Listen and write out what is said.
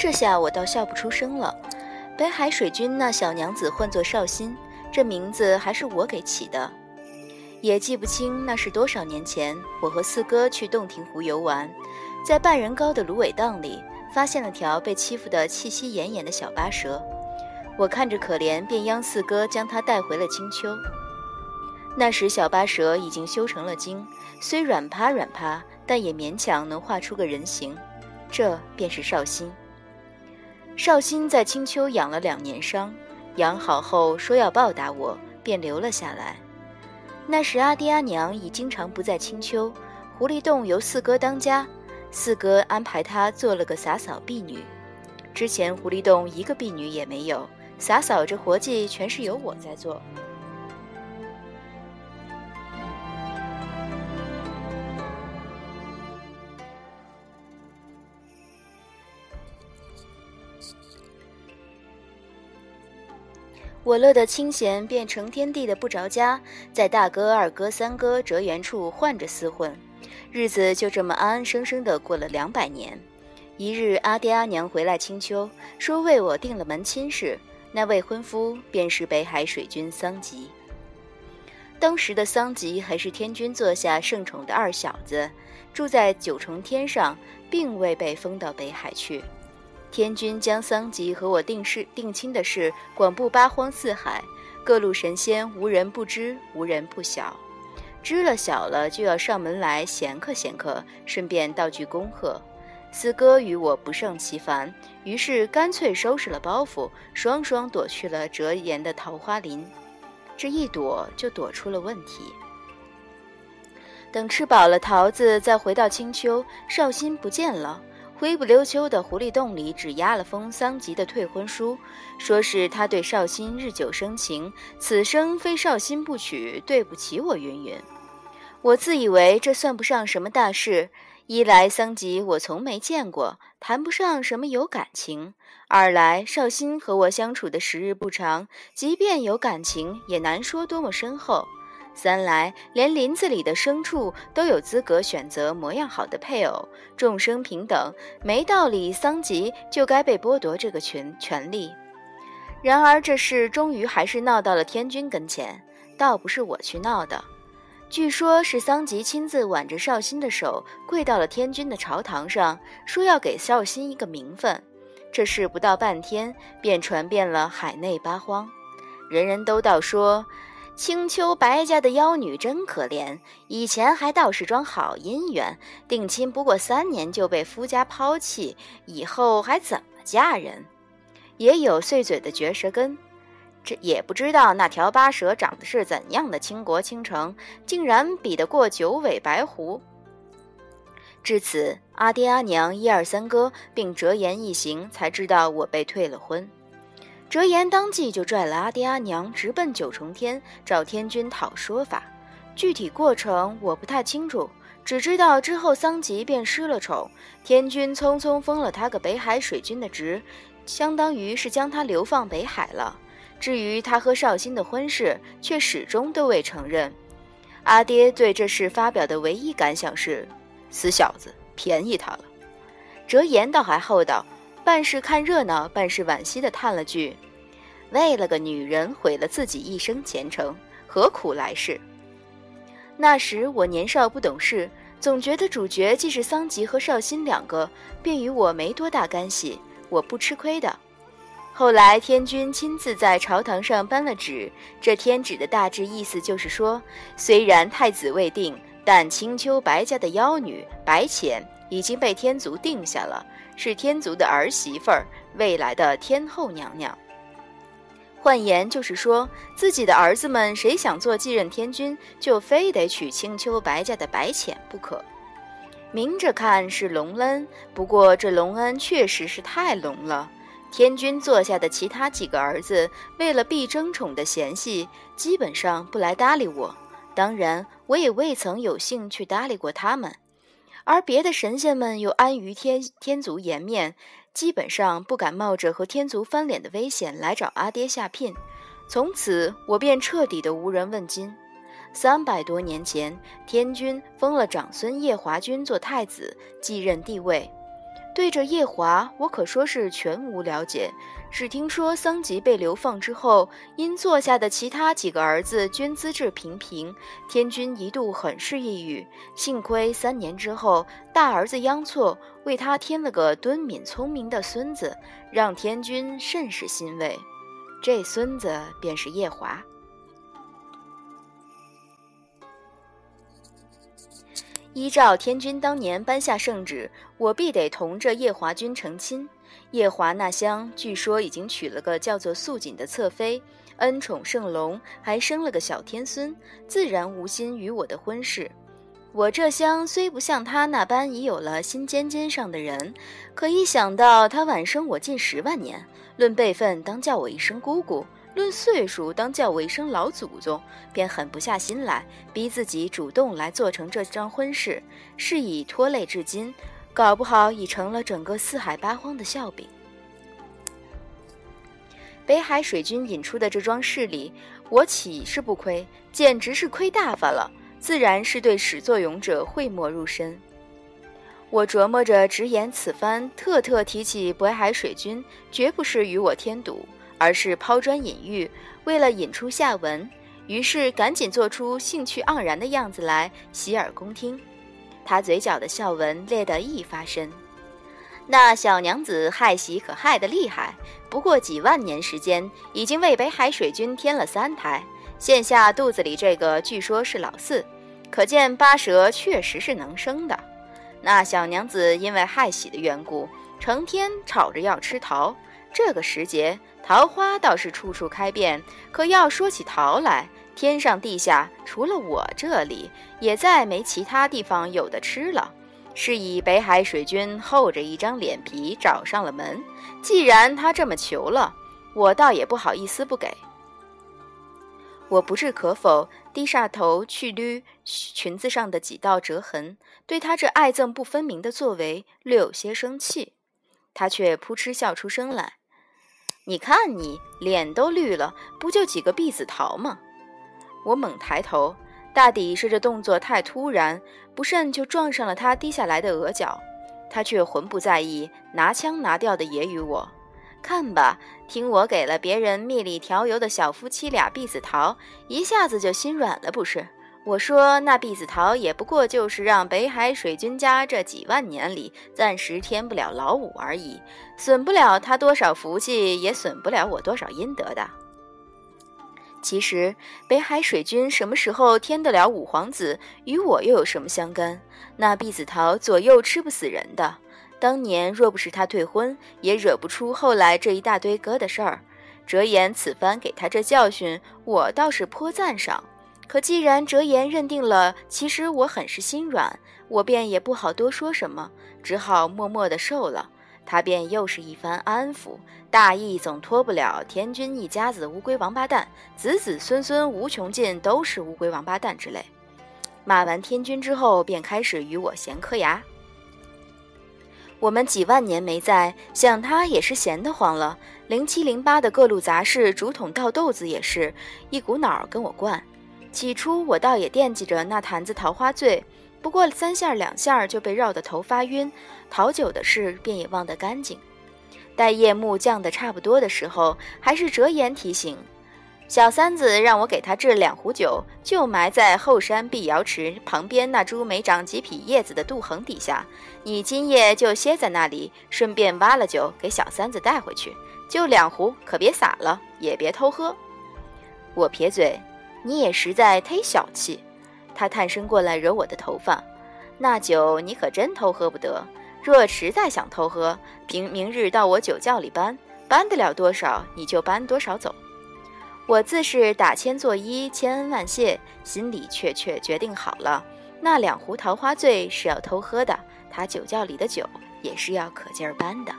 这下我倒笑不出声了。北海水军那小娘子唤作绍兴，这名字还是我给起的。也记不清那是多少年前，我和四哥去洞庭湖游玩，在半人高的芦苇荡里发现了条被欺负得气息奄奄的小巴蛇。我看着可怜，便央四哥将它带回了青丘。那时小巴蛇已经修成了精，虽软趴软趴，但也勉强能画出个人形。这便是绍兴。绍兴在青丘养了两年伤，养好后说要报答我，便留了下来。那时阿爹阿娘已经常不在青丘，狐狸洞由四哥当家，四哥安排他做了个洒扫婢女。之前狐狸洞一个婢女也没有，洒扫这活计全是由我在做。我乐得清闲，便成天地的不着家，在大哥、二哥、三哥折缘处换着厮混，日子就这么安安生生的过了两百年。一日，阿爹阿娘回来青丘，说为我定了门亲事，那未婚夫便是北海水军桑吉。当时的桑吉还是天君座下圣宠的二小子，住在九重天上，并未被封到北海去。天君将桑吉和我定事定亲的事广布八荒四海，各路神仙无人不知，无人不晓。知了晓了，就要上门来闲客闲客，顺便道句恭贺。四哥与我不胜其烦，于是干脆收拾了包袱，双双躲去了折颜的桃花林。这一躲，就躲出了问题。等吃饱了桃子，再回到青丘，绍兴不见了。灰不溜秋的狐狸洞里只压了封桑吉的退婚书，说是他对绍兴日久生情，此生非绍兴不娶，对不起我云云。我自以为这算不上什么大事，一来桑吉我从没见过，谈不上什么有感情；二来绍兴和我相处的时日不长，即便有感情，也难说多么深厚。三来，连林子里的牲畜都有资格选择模样好的配偶，众生平等，没道理桑吉就该被剥夺这个权权利。然而这事终于还是闹到了天君跟前，倒不是我去闹的。据说，是桑吉亲自挽着绍兴的手，跪到了天君的朝堂上，说要给绍兴一个名分。这事不到半天，便传遍了海内八荒，人人都道说。青丘白家的妖女真可怜，以前还倒是桩好姻缘，定亲不过三年就被夫家抛弃，以后还怎么嫁人？也有碎嘴的绝舌根，这也不知道那条八蛇长得是怎样的倾国倾城，竟然比得过九尾白狐。至此，阿爹阿娘一二三哥并折颜一行才知道我被退了婚。折颜当即就拽了阿爹阿娘，直奔九重天找天君讨说法。具体过程我不太清楚，只知道之后桑吉便失了宠，天君匆匆封了他个北海水君的职，相当于是将他流放北海了。至于他和绍兴的婚事，却始终都未承认。阿爹对这事发表的唯一感想是：死小子，便宜他了。折颜倒还厚道。半是看热闹，半是惋惜地叹了句：“为了个女人毁了自己一生前程，何苦来世？”那时我年少不懂事，总觉得主角既是桑吉和绍兴两个，便与我没多大干系，我不吃亏的。后来天君亲自在朝堂上颁了旨，这天旨的大致意思就是说，虽然太子未定，但青丘白家的妖女白浅已经被天族定下了。是天族的儿媳妇儿，未来的天后娘娘。换言就是说，自己的儿子们谁想做继任天君，就非得娶青丘白家的白浅不可。明着看是隆恩，不过这隆恩确实是太隆了。天君座下的其他几个儿子，为了避争宠的嫌隙，基本上不来搭理我。当然，我也未曾有幸去搭理过他们。而别的神仙们又安于天天族颜面，基本上不敢冒着和天族翻脸的危险来找阿爹下聘。从此，我便彻底的无人问津。三百多年前，天君封了长孙夜华君做太子，继任帝位。对着夜华，我可说是全无了解。只听说桑吉被流放之后，因座下的其他几个儿子均资质平平，天君一度很是抑郁。幸亏三年之后，大儿子央错为他添了个敦敏聪明的孙子，让天君甚是欣慰。这孙子便是夜华。依照天君当年颁下圣旨，我必得同这夜华君成亲。夜华那厢据说已经娶了个叫做素锦的侧妃，恩宠圣隆，还生了个小天孙，自然无心与我的婚事。我这厢虽不像他那般已有了心尖尖上的人，可一想到他晚生我近十万年，论辈分当叫我一声姑姑。论岁数，当叫我一声老祖宗，便狠不下心来，逼自己主动来做成这桩婚事，是以拖累至今，搞不好已成了整个四海八荒的笑柄。北海水军引出的这桩事里，我岂是不亏？简直是亏大发了，自然是对始作俑者讳莫如深。我琢磨着直言此番特特提起北海水军，绝不是与我添堵。而是抛砖引玉，为了引出下文，于是赶紧做出兴趣盎然的样子来，洗耳恭听。他嘴角的笑纹裂得一发深。那小娘子害喜可害得厉害，不过几万年时间，已经为北海水军添了三胎。现下肚子里这个，据说是老四，可见八蛇确实是能生的。那小娘子因为害喜的缘故，成天吵着要吃桃。这个时节。桃花倒是处处开遍，可要说起桃来，天上地下除了我这里，也再没其他地方有的吃了。是以北海水军厚着一张脸皮找上了门。既然他这么求了，我倒也不好意思不给。我不置可否，低下头去捋裙子上的几道折痕，对他这爱憎不分明的作为略有些生气。他却扑哧笑出声来。你看你脸都绿了，不就几个碧子桃吗？我猛抬头，大抵是这动作太突然，不慎就撞上了他低下来的额角。他却浑不在意，拿腔拿调的揶揄我：“看吧，听我给了别人蜜里调油的小夫妻俩避子桃，一下子就心软了，不是？”我说：“那避子桃也不过就是让北海水君家这几万年里暂时添不了老五而已，损不了他多少福气，也损不了我多少阴德的。其实北海水军什么时候添得了五皇子，与我又有什么相干？那碧子桃左右吃不死人的，当年若不是他退婚，也惹不出后来这一大堆疙瘩事儿。折颜此番给他这教训，我倒是颇赞赏。”可既然折颜认定了，其实我很是心软，我便也不好多说什么，只好默默的受了。他便又是一番安抚，大意总脱不了天君一家子乌龟王八蛋，子子孙孙无穷尽都是乌龟王八蛋之类。骂完天君之后，便开始与我闲磕牙。我们几万年没在，想他也是闲得慌了。零七零八的各路杂事，竹筒倒豆子也是一股脑儿跟我灌。起初我倒也惦记着那坛子桃花醉，不过三下两下就被绕得头发晕，讨酒的事便也忘得干净。待夜幕降得差不多的时候，还是折颜提醒小三子让我给他制两壶酒，就埋在后山碧瑶池旁边那株没长几匹叶子的杜衡底下。你今夜就歇在那里，顺便挖了酒给小三子带回去，就两壶，可别洒了，也别偷喝。我撇嘴。你也实在忒小气，他探身过来揉我的头发，那酒你可真偷喝不得。若实在想偷喝，明明日到我酒窖里搬，搬得了多少你就搬多少走。我自是打千作揖，千恩万谢，心里却却决定好了，那两壶桃花醉是要偷喝的，他酒窖里的酒也是要可劲儿搬的。